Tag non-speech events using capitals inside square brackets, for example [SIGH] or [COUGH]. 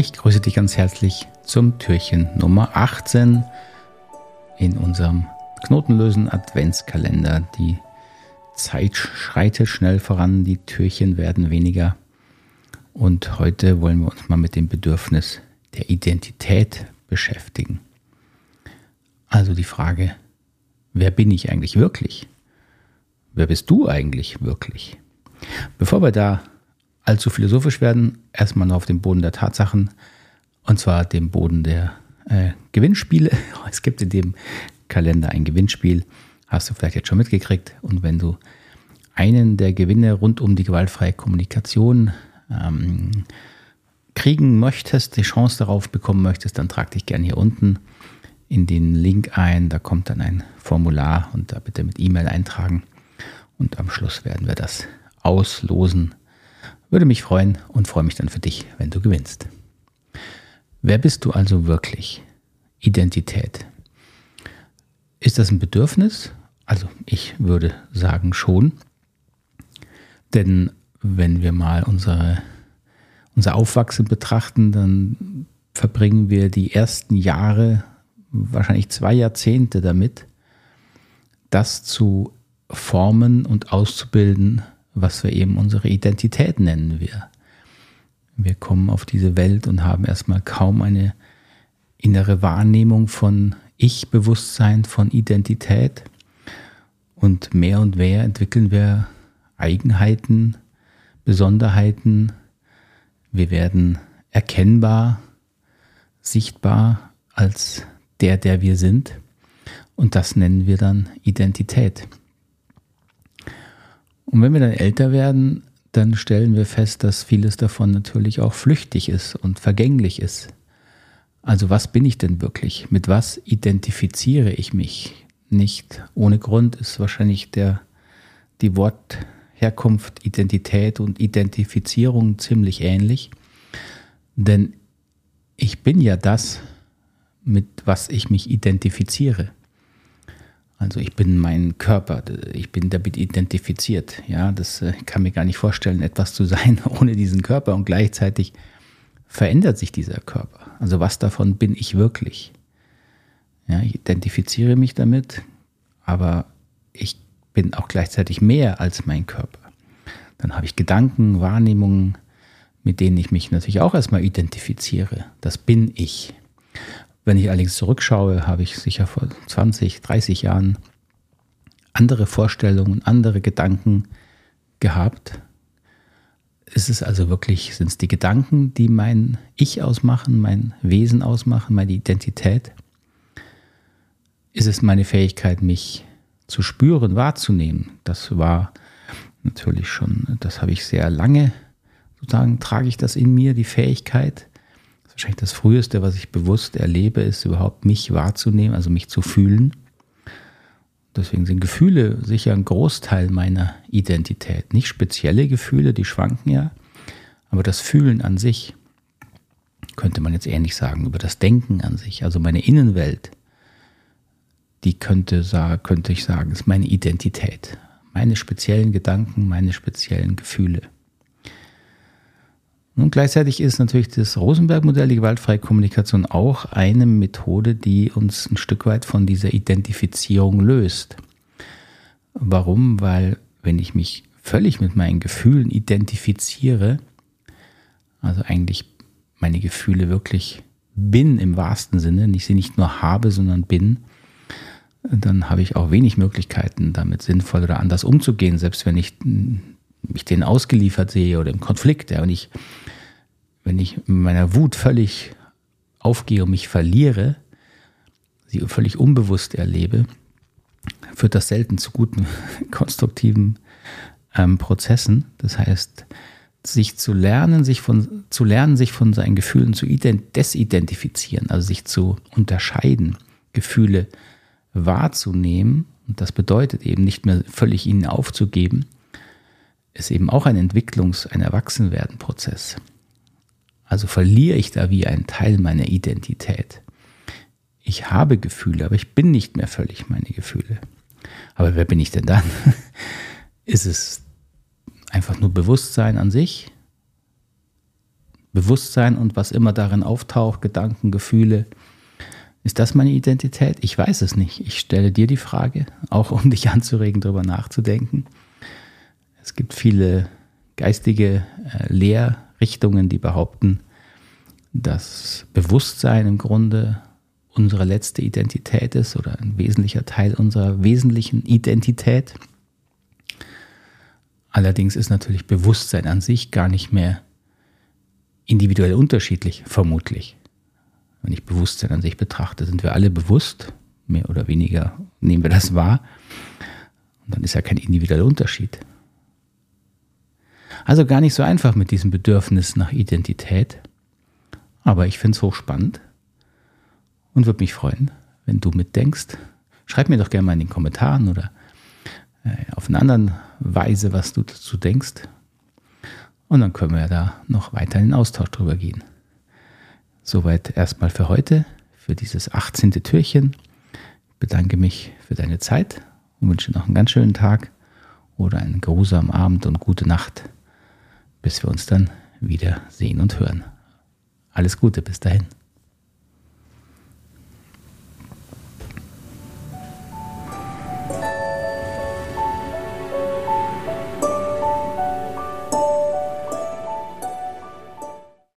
Ich grüße dich ganz herzlich zum Türchen Nummer 18 in unserem Knotenlösen Adventskalender. Die Zeit schreitet schnell voran, die Türchen werden weniger. Und heute wollen wir uns mal mit dem Bedürfnis der Identität beschäftigen. Also die Frage, wer bin ich eigentlich wirklich? Wer bist du eigentlich wirklich? Bevor wir da allzu philosophisch werden, erstmal nur auf dem Boden der Tatsachen und zwar dem Boden der äh, Gewinnspiele. [LAUGHS] Es gibt in dem Kalender ein Gewinnspiel, hast du vielleicht jetzt schon mitgekriegt. Und wenn du einen der Gewinne rund um die gewaltfreie Kommunikation ähm, kriegen möchtest, die Chance darauf bekommen möchtest, dann trag dich gerne hier unten in den Link ein. Da kommt dann ein Formular und da bitte mit E-Mail eintragen. Und am Schluss werden wir das auslosen würde mich freuen und freue mich dann für dich, wenn du gewinnst. Wer bist du also wirklich? Identität. Ist das ein Bedürfnis? Also ich würde sagen schon. Denn wenn wir mal unsere, unser Aufwachsen betrachten, dann verbringen wir die ersten Jahre, wahrscheinlich zwei Jahrzehnte damit, das zu formen und auszubilden, was wir eben unsere Identität nennen wir. Wir kommen auf diese Welt und haben erstmal kaum eine innere Wahrnehmung von Ich-Bewusstsein, von Identität. Und mehr und mehr entwickeln wir Eigenheiten, Besonderheiten. Wir werden erkennbar, sichtbar als der, der wir sind. Und das nennen wir dann Identität. Und wenn wir dann älter werden, dann stellen wir fest, dass vieles davon natürlich auch flüchtig ist und vergänglich ist. Also was bin ich denn wirklich? Mit was identifiziere ich mich? Nicht ohne Grund ist wahrscheinlich der, die Wortherkunft Identität und Identifizierung ziemlich ähnlich. Denn ich bin ja das, mit was ich mich identifiziere. Also ich bin mein Körper, ich bin damit identifiziert. Ja, das äh, kann mir gar nicht vorstellen, etwas zu sein [LAUGHS] ohne diesen Körper und gleichzeitig verändert sich dieser Körper. Also was davon bin ich wirklich? Ja, ich identifiziere mich damit, aber ich bin auch gleichzeitig mehr als mein Körper. Dann habe ich Gedanken, Wahrnehmungen, mit denen ich mich natürlich auch erstmal identifiziere. Das bin ich. Wenn ich allerdings zurückschaue, habe ich sicher vor 20, 30 Jahren andere Vorstellungen, andere Gedanken gehabt. Ist es also wirklich, sind es die Gedanken, die mein Ich ausmachen, mein Wesen ausmachen, meine Identität? Ist es meine Fähigkeit, mich zu spüren, wahrzunehmen? Das war natürlich schon, das habe ich sehr lange, sozusagen trage ich das in mir, die Fähigkeit wahrscheinlich das Früheste, was ich bewusst erlebe, ist überhaupt mich wahrzunehmen, also mich zu fühlen. Deswegen sind Gefühle sicher ein Großteil meiner Identität. Nicht spezielle Gefühle, die schwanken ja, aber das Fühlen an sich, könnte man jetzt ähnlich sagen, über das Denken an sich, also meine Innenwelt, die könnte, könnte ich sagen, ist meine Identität. Meine speziellen Gedanken, meine speziellen Gefühle. Und gleichzeitig ist natürlich das Rosenberg-Modell, die gewaltfreie Kommunikation, auch eine Methode, die uns ein Stück weit von dieser Identifizierung löst. Warum? Weil wenn ich mich völlig mit meinen Gefühlen identifiziere, also eigentlich meine Gefühle wirklich bin im wahrsten Sinne, ich sie nicht nur habe, sondern bin, dann habe ich auch wenig Möglichkeiten, damit sinnvoll oder anders umzugehen, selbst wenn ich mich denen ausgeliefert sehe oder im Konflikt. Ja, und ich wenn ich in meiner Wut völlig aufgehe und mich verliere, sie völlig unbewusst erlebe, führt das selten zu guten, [LAUGHS] konstruktiven ähm, Prozessen. Das heißt, sich zu lernen, sich von, zu lernen, sich von seinen Gefühlen zu desidentifizieren, also sich zu unterscheiden, Gefühle wahrzunehmen. Und das bedeutet eben nicht mehr völlig ihnen aufzugeben, ist eben auch ein Entwicklungs-, ein Erwachsenwerden-Prozess. Also verliere ich da wie einen Teil meiner Identität. Ich habe Gefühle, aber ich bin nicht mehr völlig meine Gefühle. Aber wer bin ich denn dann? [LAUGHS] Ist es einfach nur Bewusstsein an sich? Bewusstsein und was immer darin auftaucht, Gedanken, Gefühle. Ist das meine Identität? Ich weiß es nicht. Ich stelle dir die Frage, auch um dich anzuregen, darüber nachzudenken. Es gibt viele geistige äh, Lehrrichtungen, die behaupten, dass Bewusstsein im Grunde unsere letzte Identität ist oder ein wesentlicher Teil unserer wesentlichen Identität. Allerdings ist natürlich Bewusstsein an sich gar nicht mehr individuell unterschiedlich, vermutlich. Wenn ich Bewusstsein an sich betrachte, sind wir alle bewusst, mehr oder weniger nehmen wir das wahr. Und dann ist ja kein individueller Unterschied. Also gar nicht so einfach mit diesem Bedürfnis nach Identität. Aber ich finde es hochspannend und würde mich freuen, wenn du mitdenkst. Schreib mir doch gerne mal in den Kommentaren oder äh, auf eine andere Weise, was du dazu denkst. Und dann können wir da noch weiter in den Austausch drüber gehen. Soweit erstmal für heute, für dieses 18. Türchen. Ich bedanke mich für deine Zeit und wünsche noch einen ganz schönen Tag oder einen grusamen Abend und gute Nacht, bis wir uns dann wieder sehen und hören. Alles Gute bis dahin.